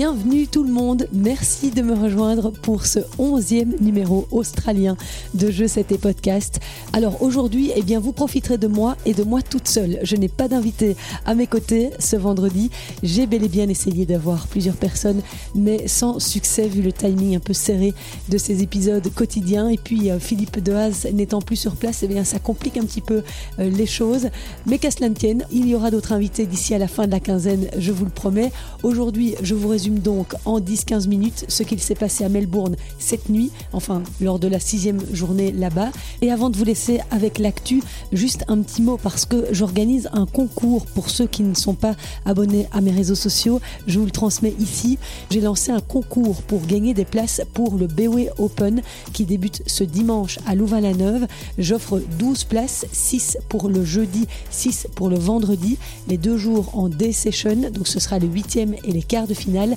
Bienvenue tout le monde, merci de me rejoindre pour ce onzième numéro australien de Jeux 7 et Podcast. Alors aujourd'hui, eh bien, vous profiterez de moi et de moi toute seule. Je n'ai pas d'invité à mes côtés ce vendredi. J'ai bel et bien essayé d'avoir plusieurs personnes, mais sans succès vu le timing un peu serré de ces épisodes quotidiens. Et puis euh, Philippe Dehaze n'étant plus sur place, eh bien, ça complique un petit peu euh, les choses. Mais qu'à cela ne tienne, il y aura d'autres invités d'ici à la fin de la quinzaine, je vous le promets. Aujourd'hui, je vous résume donc en 10-15 minutes ce qu'il s'est passé à Melbourne cette nuit, enfin lors de la sixième journée là-bas. Et avant de vous laisser avec l'actu, juste un petit mot parce que j'organise un concours pour ceux qui ne sont pas abonnés à mes réseaux sociaux. Je vous le transmets ici. J'ai lancé un concours pour gagner des places pour le BW Open qui débute ce dimanche à Louvain-la-Neuve. J'offre 12 places, 6 pour le jeudi, 6 pour le vendredi, les deux jours en Day Session. Donc ce sera le huitième et les quarts de finale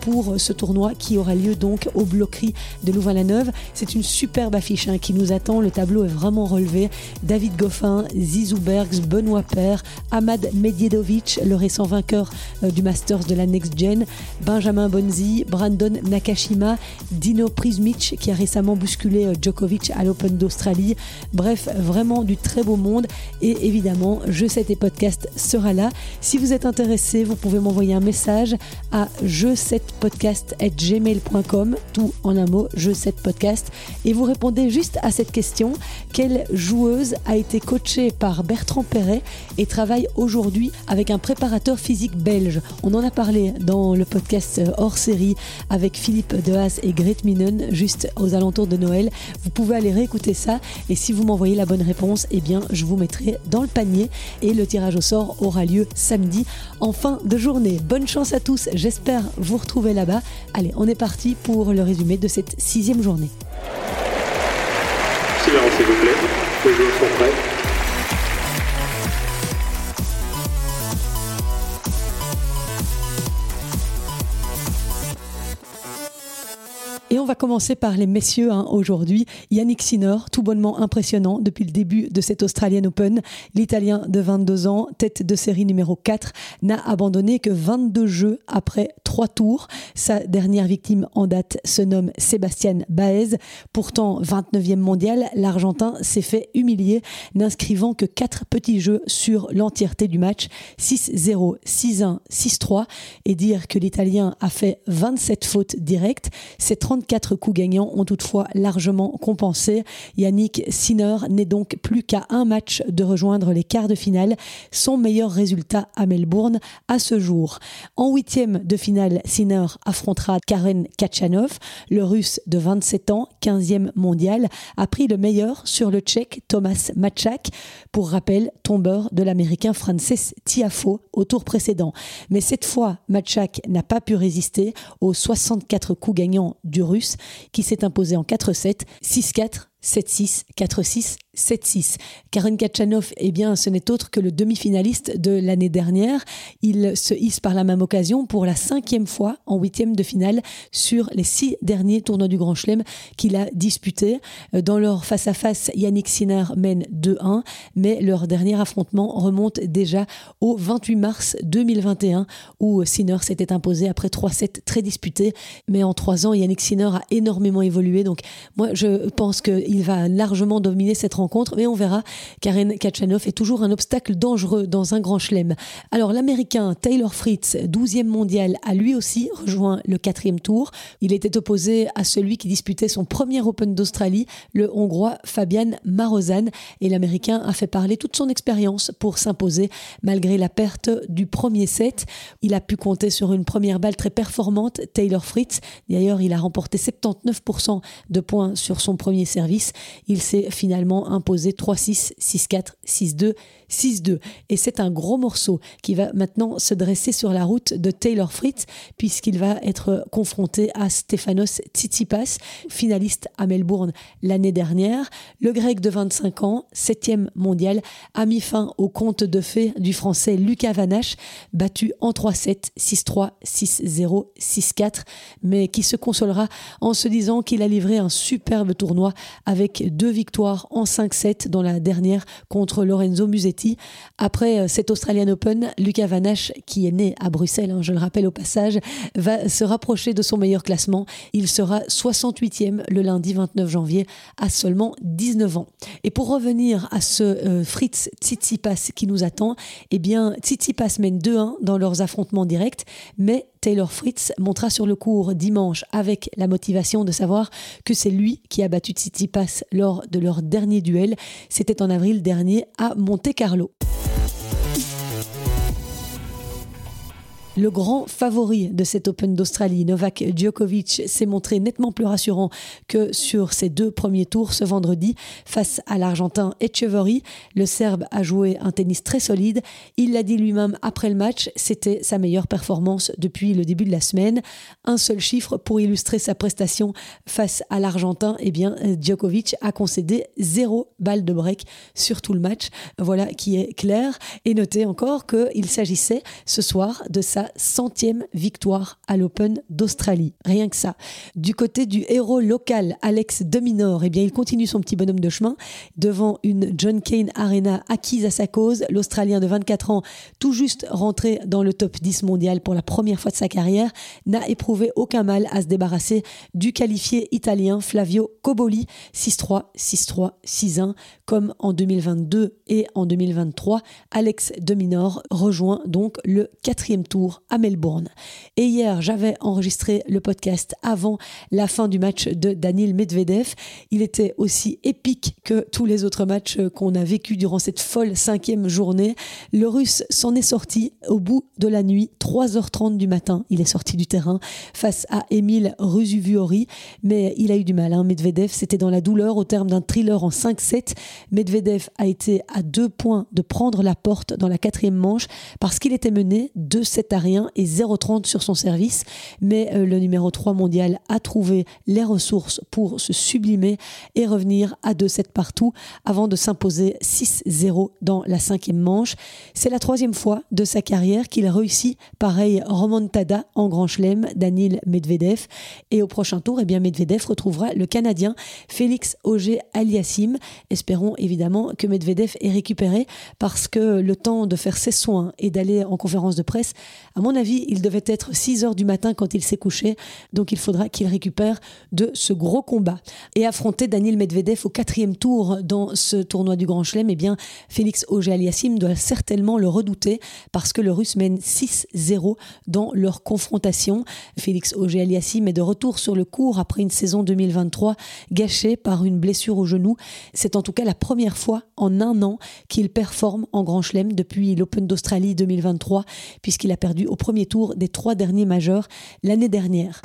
pour ce tournoi qui aura lieu donc au Bloquerie de Louvain-la-Neuve. C'est une superbe affiche hein, qui nous attend. Le tableau est vraiment relevé. David Goffin, Zizou Bergs, Benoît Père, Ahmad Medjedovic, le récent vainqueur euh, du Masters de la Next Gen, Benjamin Bonzi, Brandon Nakashima, Dino Prismic qui a récemment bousculé euh, Djokovic à l'Open d'Australie. Bref, vraiment du très beau monde. Et évidemment, Je sais tes podcasts sera là. Si vous êtes intéressé, vous pouvez m'envoyer un message à je 7 podcast gmail.com, tout en un mot, je 7 podcast, et vous répondez juste à cette question quelle joueuse a été coachée par Bertrand Perret et travaille aujourd'hui avec un préparateur physique belge? On en a parlé dans le podcast hors série avec Philippe Dehaas et Grete Minen, juste aux alentours de Noël. Vous pouvez aller réécouter ça, et si vous m'envoyez la bonne réponse, eh bien, je vous mettrai dans le panier, et le tirage au sort aura lieu samedi en fin de journée. Bonne chance à tous, j'espère vous retrouver là-bas. Allez, on est parti pour le résumé de cette sixième journée. Silence s'il vous plaît, les joueurs sont prêts. On va commencer par les messieurs hein, aujourd'hui. Yannick Sinner, tout bonnement impressionnant depuis le début de cette Australian Open. L'Italien de 22 ans, tête de série numéro 4, n'a abandonné que 22 jeux après 3 tours. Sa dernière victime en date se nomme Sébastien Baez. Pourtant 29e mondial, l'Argentin s'est fait humilier, n'inscrivant que 4 petits jeux sur l'entièreté du match. 6-0, 6-1, 6-3. Et dire que l'Italien a fait 27 fautes directes, c'est 30 Quatre coups gagnants ont toutefois largement compensé. Yannick Sinner n'est donc plus qu'à un match de rejoindre les quarts de finale, son meilleur résultat à Melbourne à ce jour. En huitième de finale, Sinner affrontera Karen Kachanov, le russe de 27 ans, 15e mondial, a pris le meilleur sur le tchèque Thomas Machak, pour rappel, tombeur de l'américain Frances Tiafo au tour précédent. Mais cette fois, Machak n'a pas pu résister aux 64 coups gagnants du russe qui s'est imposé en 4-7, 6-4, 7-6, 4-6, 7-6. Karen Kachanov, eh bien, ce n'est autre que le demi-finaliste de l'année dernière. Il se hisse par la même occasion pour la cinquième fois en huitième de finale sur les six derniers tournois du Grand Chelem qu'il a disputés. Dans leur face-à-face, Yannick Sinner mène 2-1, mais leur dernier affrontement remonte déjà au 28 mars 2021 où Sinner s'était imposé après trois sets très disputés. Mais en trois ans, Yannick Sinner a énormément évolué. Donc, moi, je pense qu'il va largement dominer cette rencontre, mais on verra. Karen Kachanov est toujours un obstacle dangereux dans un grand chelem. Alors l'Américain Taylor Fritz, 12e mondial, a lui aussi rejoint le quatrième tour. Il était opposé à celui qui disputait son premier Open d'Australie, le Hongrois Fabian Marozan, et l'Américain a fait parler toute son expérience pour s'imposer malgré la perte du premier set. Il a pu compter sur une première balle très performante, Taylor Fritz. D'ailleurs, il a remporté 79% de points sur son premier service. Il s'est finalement imposé 3-6, 6-4, 6-2, 6-2. Et c'est un gros morceau qui va maintenant se dresser sur la route de Taylor Fritz, puisqu'il va être confronté à Stefanos Tsitsipas, finaliste à Melbourne l'année dernière. Le grec de 25 ans, 7e mondial, a mis fin au compte de fait du français Lucas Vanache, battu en 3-7, 6-3, 6-0, 6-4, mais qui se consolera en se disant qu'il a livré un superbe tournoi avec deux victoires en 5 5-7 dans la dernière contre Lorenzo Musetti. Après euh, cet Australian Open, Lucas Vanache, qui est né à Bruxelles, hein, je le rappelle au passage, va se rapprocher de son meilleur classement. Il sera 68e le lundi 29 janvier à seulement 19 ans. Et pour revenir à ce euh, Fritz Tsitsipas qui nous attend, eh bien Tsitsipas mène 2-1 dans leurs affrontements directs, mais Taylor Fritz montra sur le cours dimanche avec la motivation de savoir que c'est lui qui a battu Tsitsipas lors de leur dernier duel. C'était en avril dernier à Monte Carlo. Le grand favori de cet Open d'Australie, Novak Djokovic, s'est montré nettement plus rassurant que sur ses deux premiers tours ce vendredi face à l'Argentin Echeverry. Le Serbe a joué un tennis très solide. Il l'a dit lui-même après le match, c'était sa meilleure performance depuis le début de la semaine. Un seul chiffre pour illustrer sa prestation face à l'Argentin. Eh bien, Djokovic a concédé zéro balle de break sur tout le match. Voilà qui est clair. Et notez encore qu'il s'agissait ce soir de sa centième victoire à l'Open d'Australie. Rien que ça. Du côté du héros local, Alex Dominor, eh bien, il continue son petit bonhomme de chemin devant une John Kane Arena acquise à sa cause. L'Australien de 24 ans, tout juste rentré dans le top 10 mondial pour la première fois de sa carrière, n'a éprouvé aucun mal à se débarrasser du qualifié italien Flavio Coboli 6-3, 6-3, 6-1. Comme en 2022 et en 2023, Alex Dominor rejoint donc le quatrième tour à Melbourne. Et hier, j'avais enregistré le podcast avant la fin du match de Daniel Medvedev. Il était aussi épique que tous les autres matchs qu'on a vécu durant cette folle cinquième journée. Le Russe s'en est sorti au bout de la nuit, 3h30 du matin. Il est sorti du terrain face à Emile Rusuviori, mais il a eu du mal. Hein. Medvedev, c'était dans la douleur au terme d'un thriller en 5-7. Medvedev a été à deux points de prendre la porte dans la quatrième manche parce qu'il était mené de 7 à rien et 0,30 sur son service. Mais euh, le numéro 3 mondial a trouvé les ressources pour se sublimer et revenir à 2-7 partout avant de s'imposer 6-0 dans la cinquième manche. C'est la troisième fois de sa carrière qu'il réussit pareil remontada en Grand Chelem, Daniel Medvedev. Et au prochain tour, eh bien Medvedev retrouvera le Canadien Félix Auger Aliassim. Espérons évidemment que Medvedev est récupéré parce que le temps de faire ses soins et d'aller en conférence de presse à mon avis, il devait être 6 heures du matin quand il s'est couché, donc il faudra qu'il récupère de ce gros combat. Et affronter Daniel Medvedev au quatrième tour dans ce tournoi du Grand Chelem, eh bien, Félix Auger-Aliassime doit certainement le redouter parce que le Russe mène 6-0 dans leur confrontation. Félix Auger-Aliassime est de retour sur le cours après une saison 2023 gâchée par une blessure au genou. C'est en tout cas la première fois en un an qu'il performe en Grand Chelem depuis l'Open d'Australie 2023, puisqu'il a au premier tour des trois derniers majeurs l'année dernière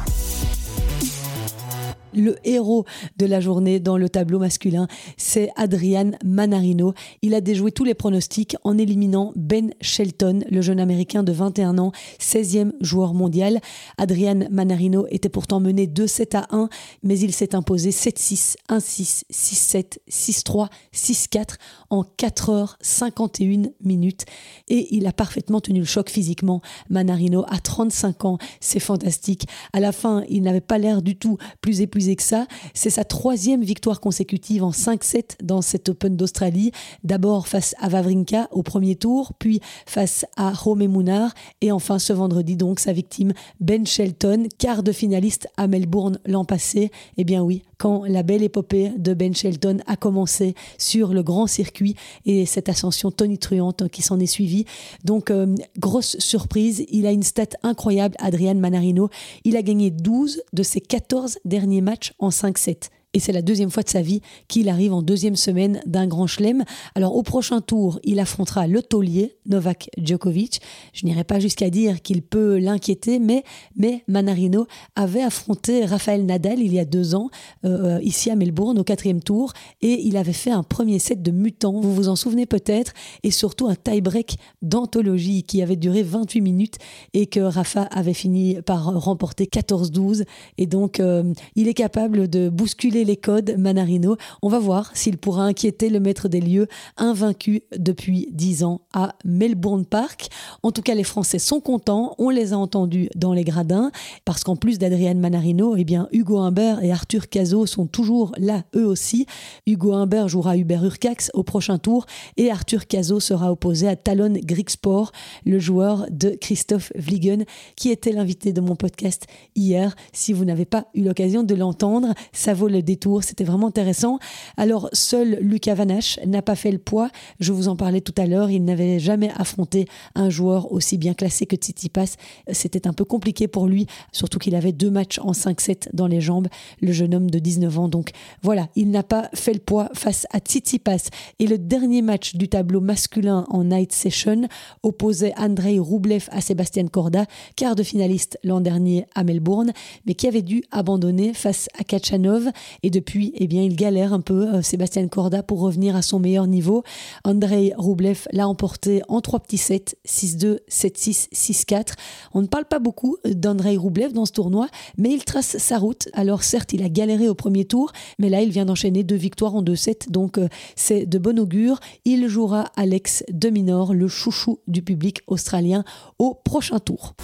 le héros de la journée dans le tableau masculin, c'est Adrian Manarino. Il a déjoué tous les pronostics en éliminant Ben Shelton, le jeune américain de 21 ans, 16e joueur mondial. Adrian Manarino était pourtant mené 2-7 à 1, mais il s'est imposé 7-6, 1-6, 6-7, 6-3, 6-4 en 4h51 minutes. Et il a parfaitement tenu le choc physiquement. Manarino a 35 ans, c'est fantastique. À la fin, il n'avait pas l'air du tout plus épuisé que ça. C'est sa troisième victoire consécutive en 5-7 dans cet Open d'Australie. D'abord face à Vavrinka au premier tour, puis face à Rome Mounar et enfin ce vendredi donc sa victime Ben Shelton, quart de finaliste à Melbourne l'an passé. Eh bien oui, quand la belle épopée de Ben Shelton a commencé sur le grand circuit et cette ascension tonitruante qui s'en est suivie. Donc, euh, grosse surprise, il a une stat incroyable, Adrian Manarino. Il a gagné 12 de ses 14 derniers matchs en 5-7 et c'est la deuxième fois de sa vie qu'il arrive en deuxième semaine d'un grand chelem. Alors au prochain tour, il affrontera le taulier Novak Djokovic. Je n'irai pas jusqu'à dire qu'il peut l'inquiéter, mais, mais Manarino avait affronté Rafael Nadal il y a deux ans, euh, ici à Melbourne, au quatrième tour, et il avait fait un premier set de mutant, vous vous en souvenez peut-être, et surtout un tie-break d'anthologie qui avait duré 28 minutes et que Rafa avait fini par remporter 14-12. Et donc, euh, il est capable de bousculer les codes Manarino. On va voir s'il pourra inquiéter le maître des lieux, invaincu depuis 10 ans à Melbourne Park. En tout cas, les Français sont contents. On les a entendus dans les gradins parce qu'en plus d'Adrian Manarino, eh bien, Hugo Humbert et Arthur Cazot sont toujours là, eux aussi. Hugo Humbert jouera Hubert Urcax au prochain tour et Arthur Cazot sera opposé à Talon Grigsport, le joueur de Christophe Vliegen, qui était l'invité de mon podcast hier. Si vous n'avez pas eu l'occasion de l'entendre, ça vaut le détour. C'était vraiment intéressant. Alors, seul Lucas Vanache n'a pas fait le poids. Je vous en parlais tout à l'heure. Il n'avait jamais affronté un joueur aussi bien classé que Tsitsipas. C'était un peu compliqué pour lui, surtout qu'il avait deux matchs en 5-7 dans les jambes, le jeune homme de 19 ans. Donc voilà, il n'a pas fait le poids face à Tsitsipas. Et le dernier match du tableau masculin en night session opposait Andrei Roublev à Sébastien Corda, quart de finaliste l'an dernier à Melbourne, mais qui avait dû abandonner face à Kachanov. Et depuis, eh bien, il galère un peu, euh, Sébastien Corda, pour revenir à son meilleur niveau. Andrei Roublev l'a emporté en trois petits sets, 6-2, 7-6, 6-4. On ne parle pas beaucoup d'Andrei Roublev dans ce tournoi, mais il trace sa route. Alors certes, il a galéré au premier tour, mais là, il vient d'enchaîner deux victoires en deux sets, donc euh, c'est de bon augure. Il jouera Alex de Minor, le chouchou du public australien, au prochain tour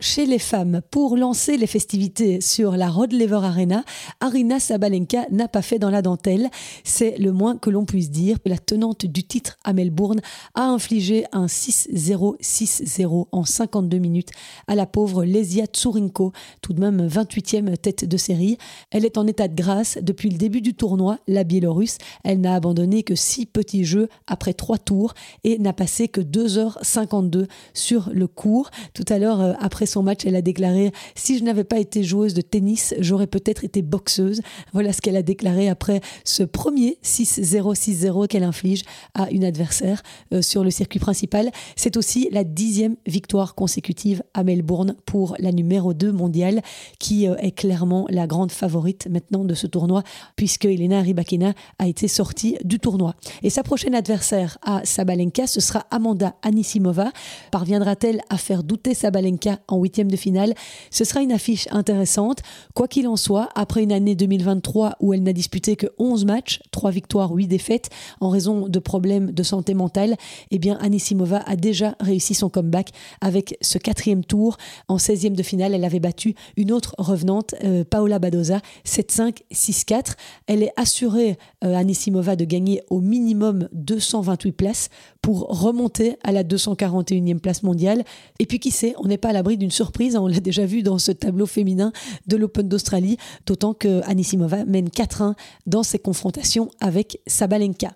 chez les femmes pour lancer les festivités sur la Rod Lever Arena, Arina Sabalenka n'a pas fait dans la dentelle. C'est le moins que l'on puisse dire. La tenante du titre à Melbourne a infligé un 6-0, 6-0 en 52 minutes à la pauvre Lesia Tsurinko, tout de même 28e tête de série. Elle est en état de grâce depuis le début du tournoi, la Biélorusse. Elle n'a abandonné que 6 petits jeux après 3 tours et n'a passé que 2h52 sur le cours. Tout à l'heure, euh, son match, elle a déclaré Si je n'avais pas été joueuse de tennis, j'aurais peut-être été boxeuse. Voilà ce qu'elle a déclaré après ce premier 6-0, 6-0 qu'elle inflige à une adversaire euh, sur le circuit principal. C'est aussi la dixième victoire consécutive à Melbourne pour la numéro 2 mondiale, qui euh, est clairement la grande favorite maintenant de ce tournoi, puisque Elena Rybakina a été sortie du tournoi. Et sa prochaine adversaire à Sabalenka, ce sera Amanda Anisimova. Parviendra-t-elle à faire douter Sabalenka en huitième de finale. Ce sera une affiche intéressante. Quoi qu'il en soit, après une année 2023 où elle n'a disputé que 11 matchs, 3 victoires, 8 défaites, en raison de problèmes de santé mentale, eh bien Anisimova a déjà réussi son comeback avec ce quatrième tour. En 16e de finale, elle avait battu une autre revenante, euh, Paola Badoza, 7-5, 6-4. Elle est assurée, euh, Anisimova, de gagner au minimum 228 places pour remonter à la 241e place mondiale. Et puis qui sait, on n'est pas à l'abri d'une surprise, hein, on l'a déjà vu dans ce tableau féminin de l'Open d'Australie, d'autant que Anisimova mène 4-1 dans ses confrontations avec Sabalenka.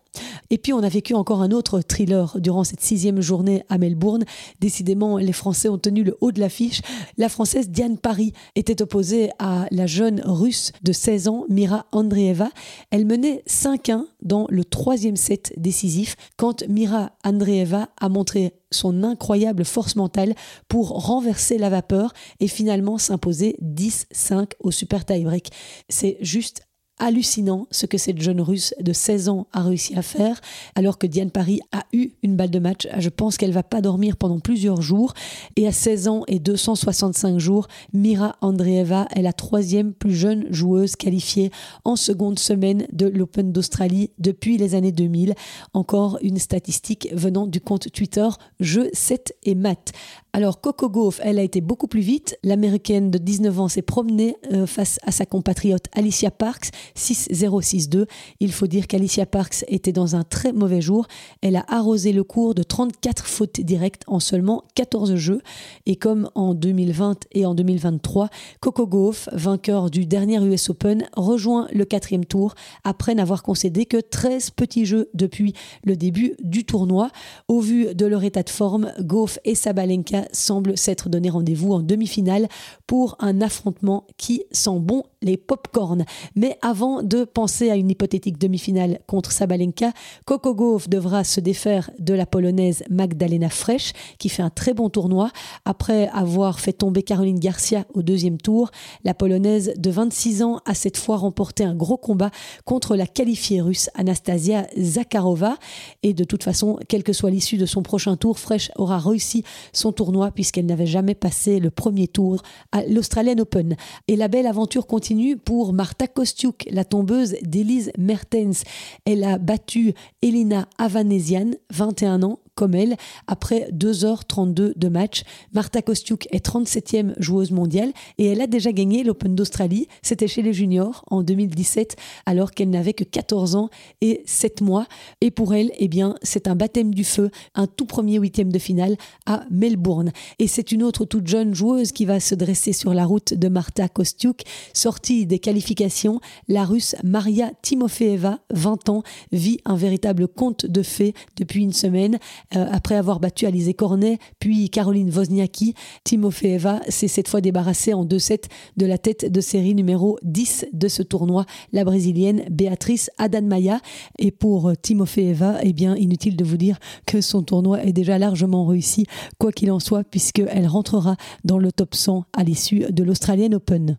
Et puis on a vécu encore un autre thriller durant cette sixième journée à Melbourne. Décidément, les Français ont tenu le haut de l'affiche. La Française Diane Paris était opposée à la jeune Russe de 16 ans, Mira Andreeva. Elle menait 5-1 dans le troisième set décisif quand Mira Andreeva a montré son incroyable force mentale pour renverser la vapeur et finalement s'imposer 10-5 au super tie-break. C'est juste hallucinant ce que cette jeune russe de 16 ans a réussi à faire, alors que Diane Paris a eu une balle de match. Je pense qu'elle va pas dormir pendant plusieurs jours. Et à 16 ans et 265 jours, Mira Andreeva est la troisième plus jeune joueuse qualifiée en seconde semaine de l'Open d'Australie depuis les années 2000. Encore une statistique venant du compte Twitter Jeux 7 et Math. Alors Coco Gauff, elle a été beaucoup plus vite. L'américaine de 19 ans s'est promenée euh, face à sa compatriote Alicia Parks, 6-0-6-2. Il faut dire qu'Alicia Parks était dans un très mauvais jour. Elle a arrosé le cours de 34 fautes directes en seulement 14 jeux. Et comme en 2020 et en 2023, Coco Gauff, vainqueur du dernier US Open, rejoint le quatrième tour après n'avoir concédé que 13 petits jeux depuis le début du tournoi. Au vu de leur état de forme, Gauff et Sabalenka semble s'être donné rendez-vous en demi-finale pour un affrontement qui sent bon les pop-corn. Mais avant de penser à une hypothétique demi-finale contre Sabalenka, Coco Gauff devra se défaire de la polonaise Magdalena Fresh, qui fait un très bon tournoi. Après avoir fait tomber Caroline Garcia au deuxième tour, la polonaise de 26 ans a cette fois remporté un gros combat contre la qualifiée russe Anastasia Zakharova. Et de toute façon, quelle que soit l'issue de son prochain tour, Fresh aura réussi son tournoi puisqu'elle n'avait jamais passé le premier tour à l'Australian Open. Et la belle aventure continue pour Marta Kostiuk, la tombeuse d'Elise Mertens. Elle a battu Elina Avanesian, 21 ans, comme elle après 2h32 de match. Marta Kostiuk est 37e joueuse mondiale et elle a déjà gagné l'Open d'Australie. C'était chez les juniors en 2017 alors qu'elle n'avait que 14 ans et 7 mois. Et pour elle, eh bien, c'est un baptême du feu, un tout premier huitième de finale à Melbourne. Et c'est une autre toute jeune joueuse qui va se dresser sur la route de Marta Kostiuk. Sortie des qualifications, la russe Maria Timofeeva, 20 ans, vit un véritable conte de fées depuis une semaine. Euh, après avoir battu Alizé Cornet, puis Caroline Wozniacki, Timofeeva s'est cette fois débarrassée en 2-7 de la tête de série numéro 10 de ce tournoi, la brésilienne Béatrice Adanmaya. Et pour Timofeeva, eh bien, inutile de vous dire que son tournoi est déjà largement réussi, quoi qu'il en soit, puisqu'elle rentrera dans le top 100 à l'issue de l'Australian Open.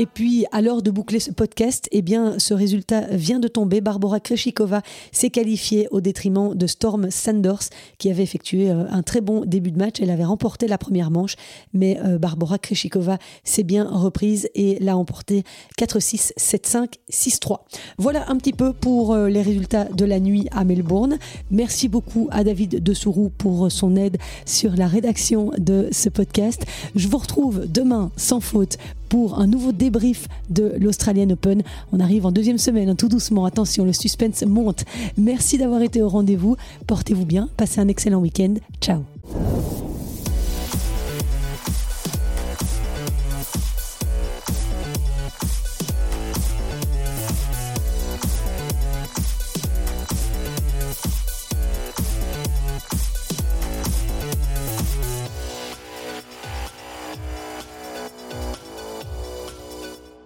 Et puis, à l'heure de boucler ce podcast, eh bien, ce résultat vient de tomber. Barbara Kreshikova s'est qualifiée au détriment de Storm Sanders, qui avait effectué euh, un très bon début de match. Elle avait remporté la première manche, mais euh, Barbara Kreshikova s'est bien reprise et l'a emporté 4-6, 7-5, 6-3. Voilà un petit peu pour euh, les résultats de la nuit à Melbourne. Merci beaucoup à David de Sourou pour son aide sur la rédaction de ce podcast. Je vous retrouve demain sans faute pour un nouveau débrief de l'Australian Open. On arrive en deuxième semaine, tout doucement. Attention, le suspense monte. Merci d'avoir été au rendez-vous. Portez-vous bien. Passez un excellent week-end. Ciao.